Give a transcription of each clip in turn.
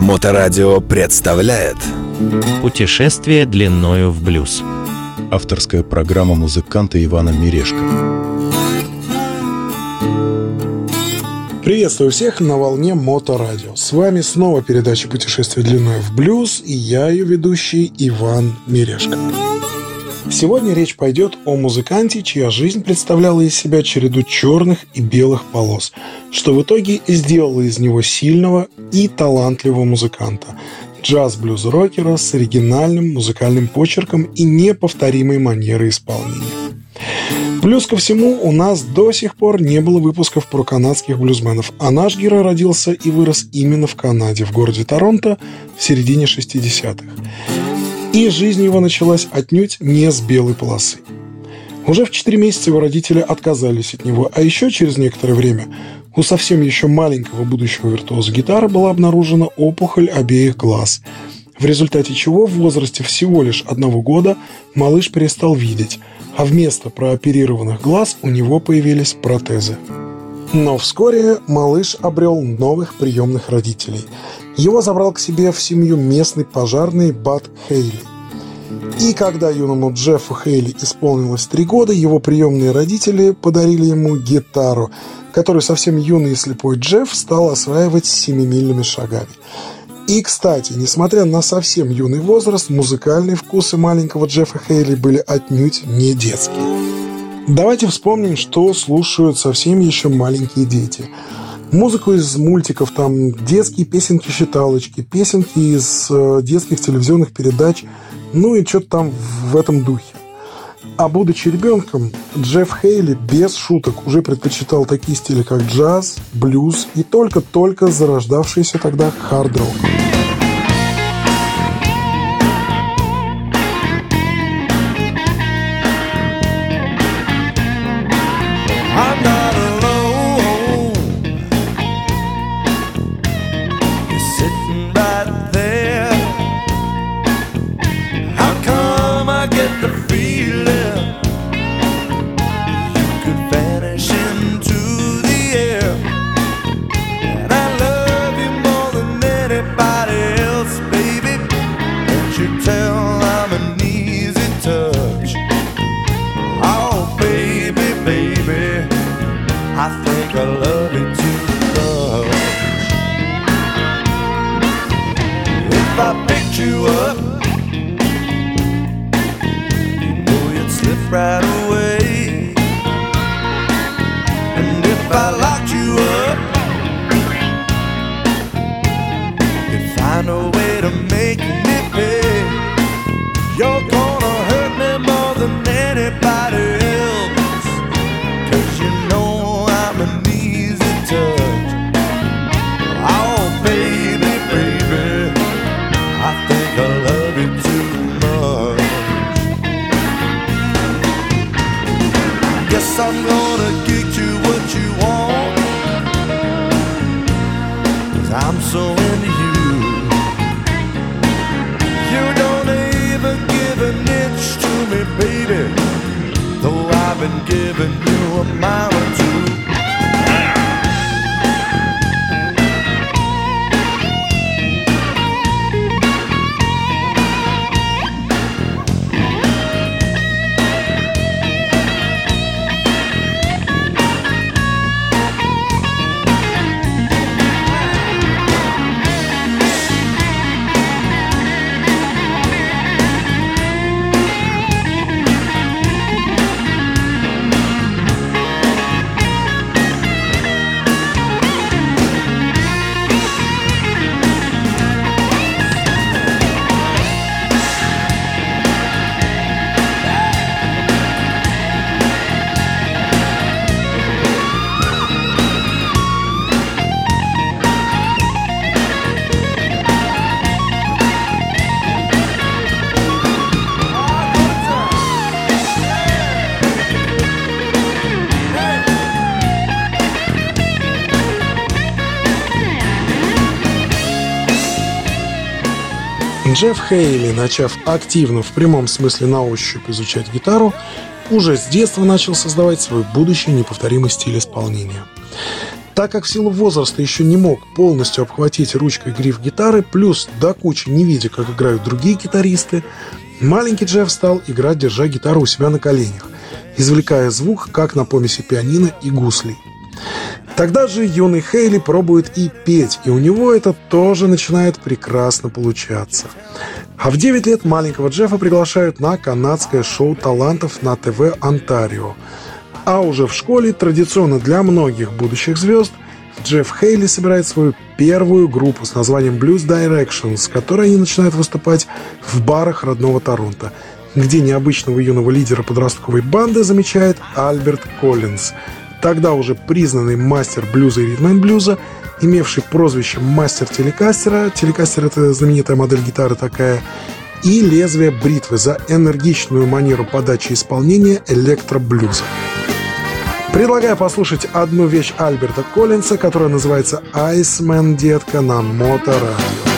Моторадио представляет Путешествие длиною в блюз. Авторская программа музыканта Ивана Мирешко. Приветствую всех на волне Моторадио. С вами снова передача «Путешествие длиной в блюз» и я, ее ведущий Иван Мирешко. Сегодня речь пойдет о музыканте, чья жизнь представляла из себя череду черных и белых полос, что в итоге и сделало из него сильного и талантливого музыканта, джаз-блюз-рокера с оригинальным музыкальным почерком и неповторимой манерой исполнения. Плюс ко всему, у нас до сих пор не было выпусков про канадских блюзменов, а наш герой родился и вырос именно в Канаде, в городе Торонто в середине 60-х и жизнь его началась отнюдь не с белой полосы. Уже в 4 месяца его родители отказались от него, а еще через некоторое время у совсем еще маленького будущего виртуоза гитары была обнаружена опухоль обеих глаз, в результате чего в возрасте всего лишь одного года малыш перестал видеть, а вместо прооперированных глаз у него появились протезы. Но вскоре малыш обрел новых приемных родителей. Его забрал к себе в семью местный пожарный Бат Хейли. И когда юному Джеффу Хейли исполнилось три года, его приемные родители подарили ему гитару, которую совсем юный и слепой Джефф стал осваивать семимильными шагами. И, кстати, несмотря на совсем юный возраст, музыкальные вкусы маленького Джеффа Хейли были отнюдь не детские. Давайте вспомним, что слушают совсем еще маленькие дети. Музыку из мультиков, там детские песенки-считалочки, песенки из э, детских телевизионных передач, ну и что-то там в этом духе. А будучи ребенком, Джефф Хейли без шуток уже предпочитал такие стили, как джаз, блюз и только-только зарождавшийся тогда хард-рок. Джефф Хейли, начав активно в прямом смысле на ощупь изучать гитару, уже с детства начал создавать свой будущий неповторимый стиль исполнения. Так как в силу возраста еще не мог полностью обхватить ручкой гриф гитары, плюс до кучи не видя, как играют другие гитаристы, маленький Джефф стал играть, держа гитару у себя на коленях, извлекая звук, как на помеси пианино и гуслей. Тогда же юный Хейли пробует и петь, и у него это тоже начинает прекрасно получаться. А в 9 лет маленького Джеффа приглашают на канадское шоу талантов на ТВ «Онтарио», а уже в школе, традиционно для многих будущих звезд, Джефф Хейли собирает свою первую группу с названием Blues Direction, с которой они начинают выступать в барах родного Торонто, где необычного юного лидера подростковой банды замечает Альберт Коллинз, тогда уже признанный мастер блюза и ритм блюза, имевший прозвище мастер телекастера, телекастер это знаменитая модель гитары такая, и лезвие бритвы за энергичную манеру подачи исполнения электроблюза. Предлагаю послушать одну вещь Альберта Коллинса, которая называется «Айсмен, детка» на Моторадио.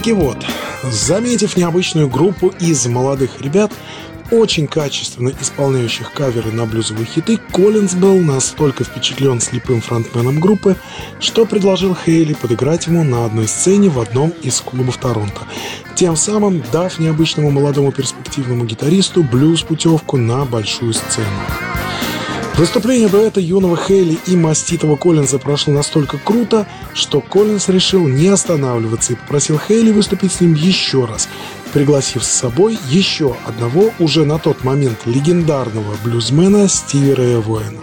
Таки вот, заметив необычную группу из молодых ребят, очень качественно исполняющих каверы на блюзовые хиты, Коллинз был настолько впечатлен слепым фронтменом группы, что предложил Хейли подыграть ему на одной сцене в одном из клубов Торонто, тем самым дав необычному молодому перспективному гитаристу блюз-путевку на большую сцену. Выступление дуэта юного Хейли и маститого Коллинза прошло настолько круто, что Коллинз решил не останавливаться и попросил Хейли выступить с ним еще раз, пригласив с собой еще одного уже на тот момент легендарного блюзмена Стиви Рэя Воина.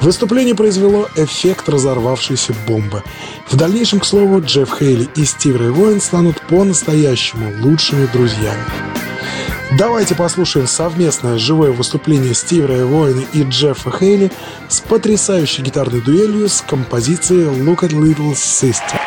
Выступление произвело эффект разорвавшейся бомбы. В дальнейшем, к слову, Джефф Хейли и Стив Рэй Воин станут по-настоящему лучшими друзьями. Давайте послушаем совместное живое выступление Стива Воина и Джеффа Хейли с потрясающей гитарной дуэлью с композицией «Look at Little Sister».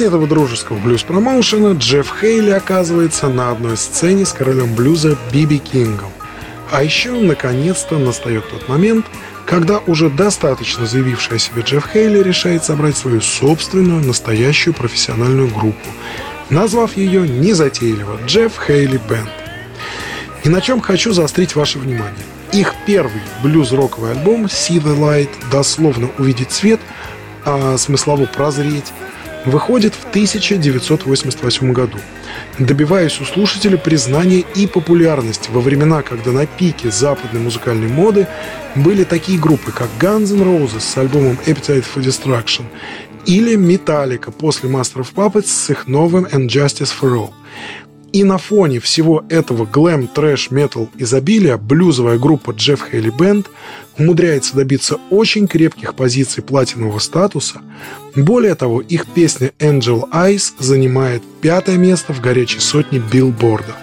Результате этого дружеского блюз-промоушена Джефф Хейли оказывается на одной сцене с королем блюза Биби Кингом. А еще, наконец-то, настает тот момент, когда уже достаточно заявивший о себе Джефф Хейли решает собрать свою собственную, настоящую профессиональную группу, назвав ее незатейливо «Джефф Хейли Бенд». И на чем хочу заострить ваше внимание. Их первый блюз-роковый альбом «See the Light» дословно «Увидеть свет», а смыслово «Прозреть» выходит в 1988 году, добиваясь у слушателя признания и популярности во времена, когда на пике западной музыкальной моды были такие группы, как Guns N' Roses с альбомом Appetite for Destruction или Metallica после Master of Puppets с их новым And Justice for All. И на фоне всего этого глэм, трэш, метал изобилия блюзовая группа Jeff Haley Band умудряется добиться очень крепких позиций платинового статуса. Более того, их песня Angel Eyes занимает пятое место в горячей сотне билборда.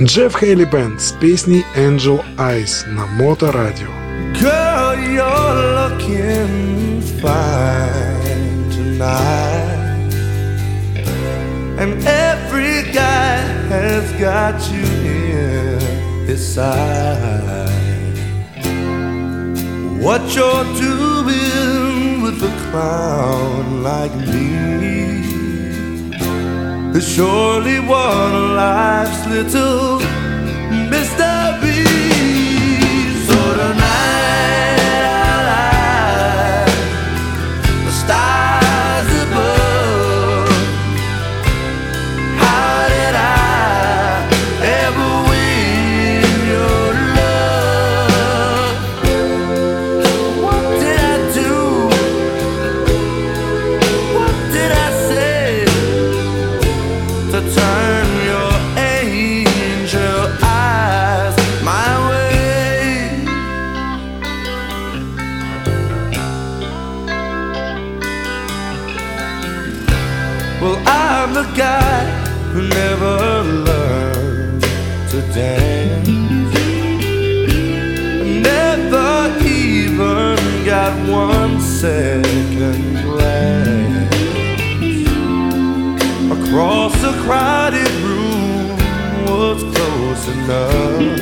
Джефф Хейли Бенд с песней Angel Eyes на Моторадио. Girl, you're looking fine tonight. Got you in his side. What you're doing with a clown like me is surely one of life's little mysteries. So tonight. Well, I'm the guy who never learned to dance. Never even got one second glance across a crowded room was close enough.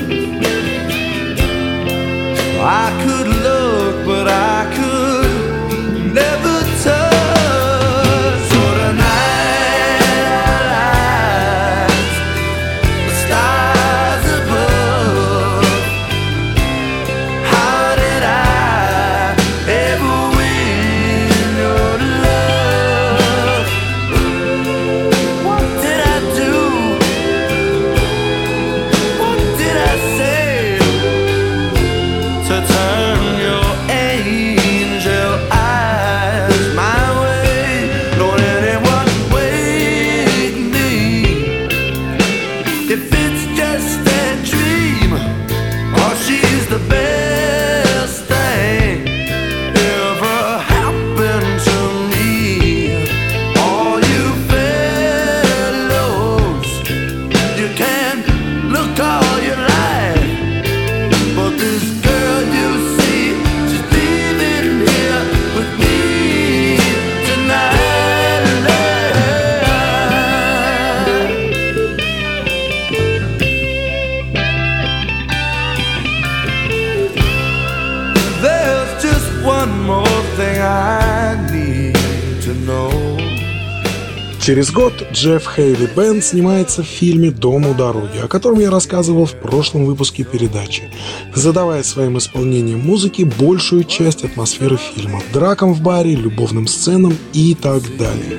Джефф Хейли Бенд снимается в фильме «Дом у дороги», о котором я рассказывал в прошлом выпуске передачи, задавая своим исполнением музыки большую часть атмосферы фильма, дракам в баре, любовным сценам и так далее.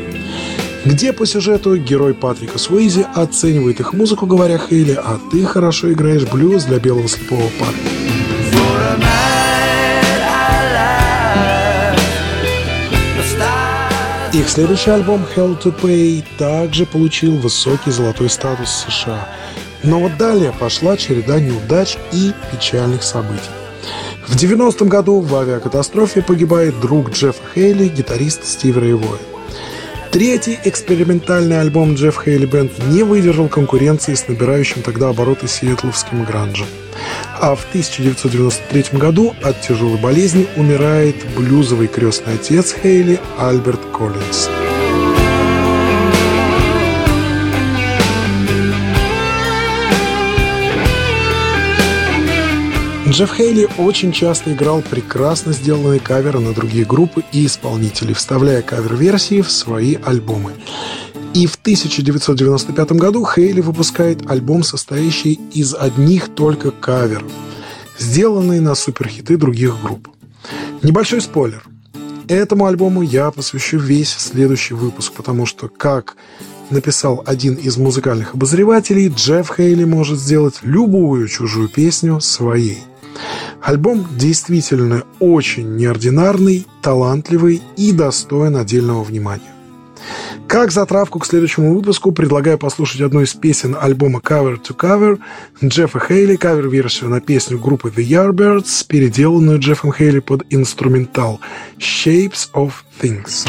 Где по сюжету герой Патрика Суэйзи оценивает их музыку, говоря Хейли, а ты хорошо играешь блюз для белого слепого парня. Их следующий альбом Hell to Pay также получил высокий золотой статус США. Но вот далее пошла череда неудач и печальных событий. В 90-м году в авиакатастрофе погибает друг Джеффа Хейли, гитарист Стив Рейвой. Третий экспериментальный альбом Джефф Хейли Бенд не выдержал конкуренции с набирающим тогда обороты сиэтловским гранжем а в 1993 году от тяжелой болезни умирает блюзовый крестный отец Хейли Альберт Коллинз. Джефф Хейли очень часто играл прекрасно сделанные каверы на другие группы и исполнителей, вставляя кавер-версии в свои альбомы. И в 1995 году Хейли выпускает альбом, состоящий из одних только каверов, сделанные на суперхиты других групп. Небольшой спойлер. Этому альбому я посвящу весь следующий выпуск, потому что, как написал один из музыкальных обозревателей, Джефф Хейли может сделать любую чужую песню своей. Альбом действительно очень неординарный, талантливый и достоин отдельного внимания. Как затравку к следующему выпуску предлагаю послушать одну из песен альбома Cover to Cover Джеффа Хейли, кавер-версию на песню группы The Yardbirds, переделанную Джеффом Хейли под инструментал Shapes of Things.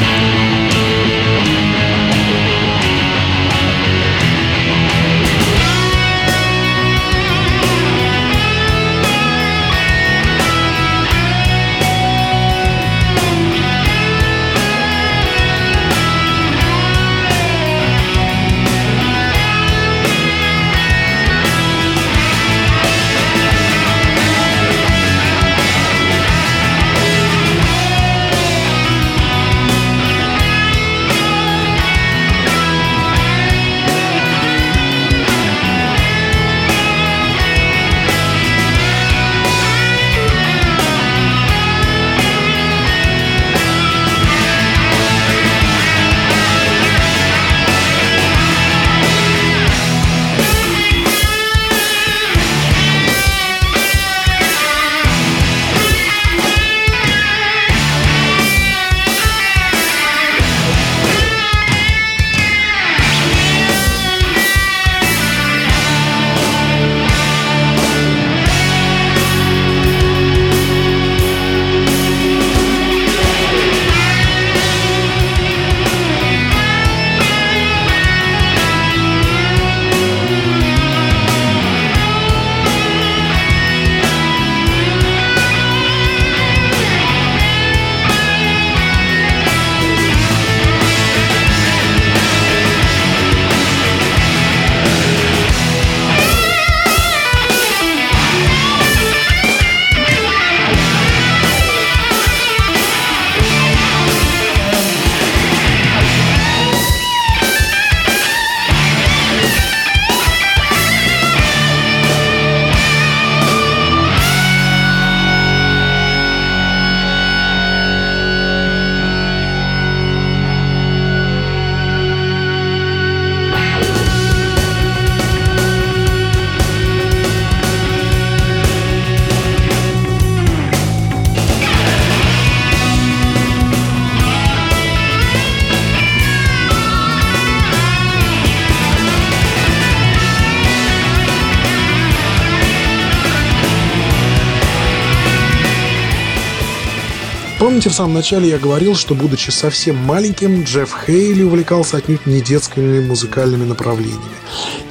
Помните, в самом начале я говорил, что, будучи совсем маленьким, Джефф Хейли увлекался отнюдь не детскими музыкальными направлениями.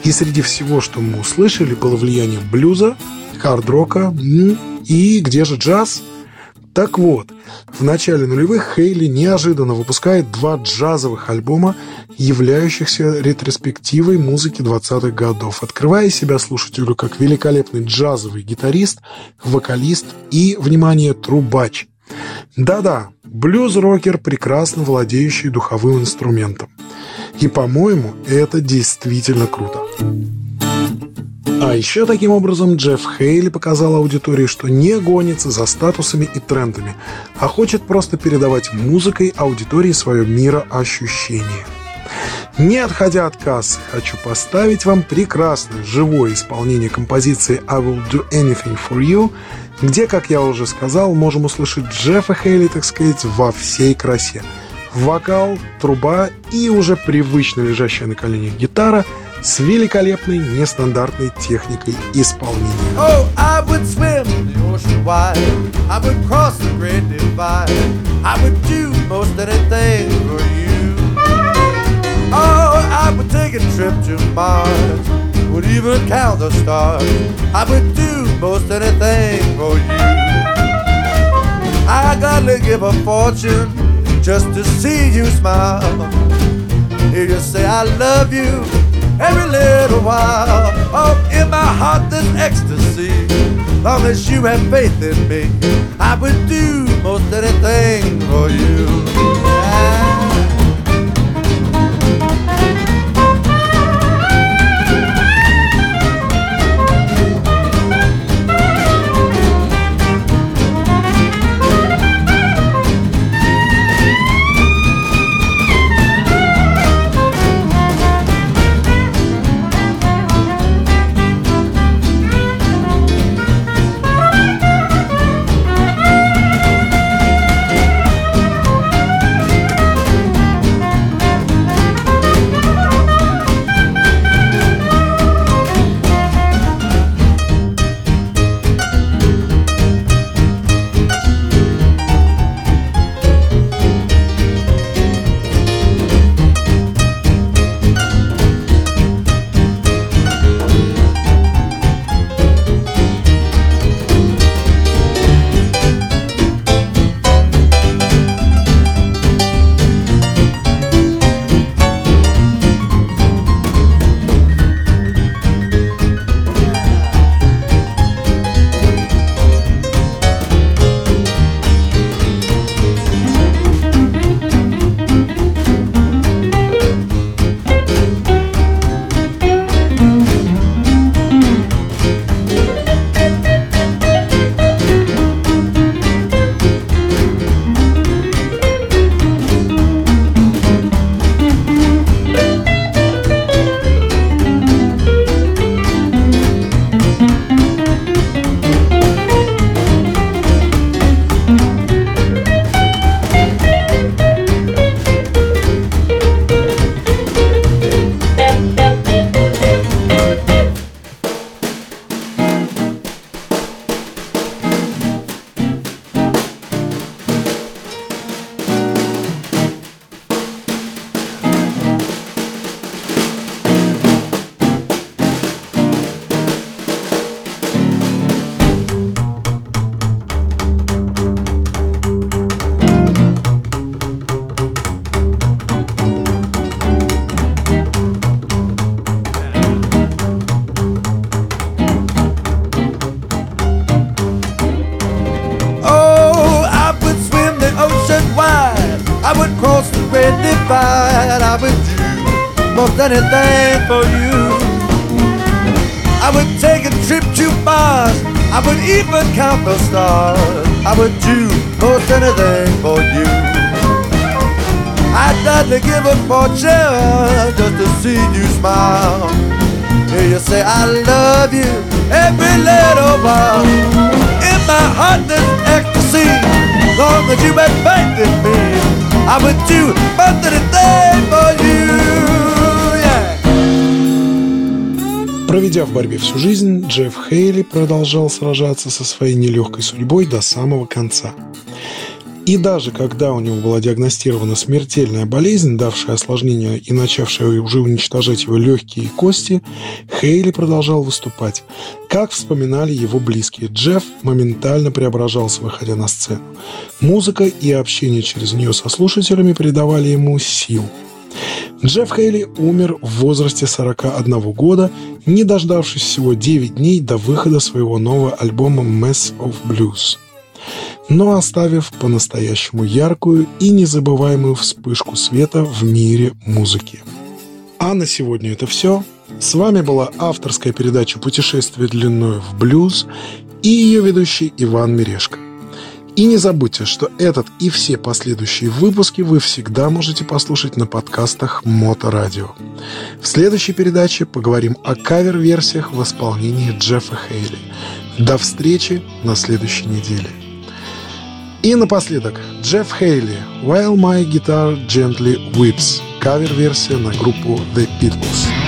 И среди всего, что мы услышали, было влияние блюза, хард-рока и где же джаз? Так вот, в начале нулевых Хейли неожиданно выпускает два джазовых альбома, являющихся ретроспективой музыки 20-х годов, открывая себя слушателю как великолепный джазовый гитарист, вокалист и, внимание, трубач. Да-да, блюз-рокер, прекрасно владеющий духовым инструментом. И, по-моему, это действительно круто. А еще таким образом Джефф Хейли показал аудитории, что не гонится за статусами и трендами, а хочет просто передавать музыкой аудитории свое мироощущение. Не отходя от кассы, хочу поставить вам прекрасное живое исполнение композиции «I will do anything for you», где, как я уже сказал, можем услышать Джеффа Хейли, так сказать, во всей красе. Вокал, труба и уже привычно лежащая на коленях гитара с великолепной нестандартной техникой исполнения. Oh. Would even count the stars. I would do most anything for you. I gotta give a fortune just to see you smile. Hear you say I love you every little while. Oh, in my heart there's ecstasy. long as you have faith in me, I would do most anything for you. Stars. I would do most anything for you. I'd gladly give a fortune just to see you smile. Hear you say I love you every little while. In my heart there's ecstasy. Long as you had faith in me, I would do most anything for you. Проведя в борьбе всю жизнь, Джефф Хейли продолжал сражаться со своей нелегкой судьбой до самого конца. И даже когда у него была диагностирована смертельная болезнь, давшая осложнения и начавшая уже уничтожать его легкие и кости, Хейли продолжал выступать. Как вспоминали его близкие, Джефф моментально преображался, выходя на сцену. Музыка и общение через нее со слушателями придавали ему сил. Джефф Хейли умер в возрасте 41 года, не дождавшись всего 9 дней до выхода своего нового альбома «Mess of Blues» но оставив по-настоящему яркую и незабываемую вспышку света в мире музыки. А на сегодня это все. С вами была авторская передача «Путешествие длиною в блюз» и ее ведущий Иван Мирешко. И не забудьте, что этот и все последующие выпуски вы всегда можете послушать на подкастах Моторадио. В следующей передаче поговорим о кавер-версиях в исполнении Джеффа Хейли. До встречи на следующей неделе. И напоследок, Джефф Хейли «While My Guitar Gently Weeps» кавер-версия на группу The Beatles.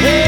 Hey.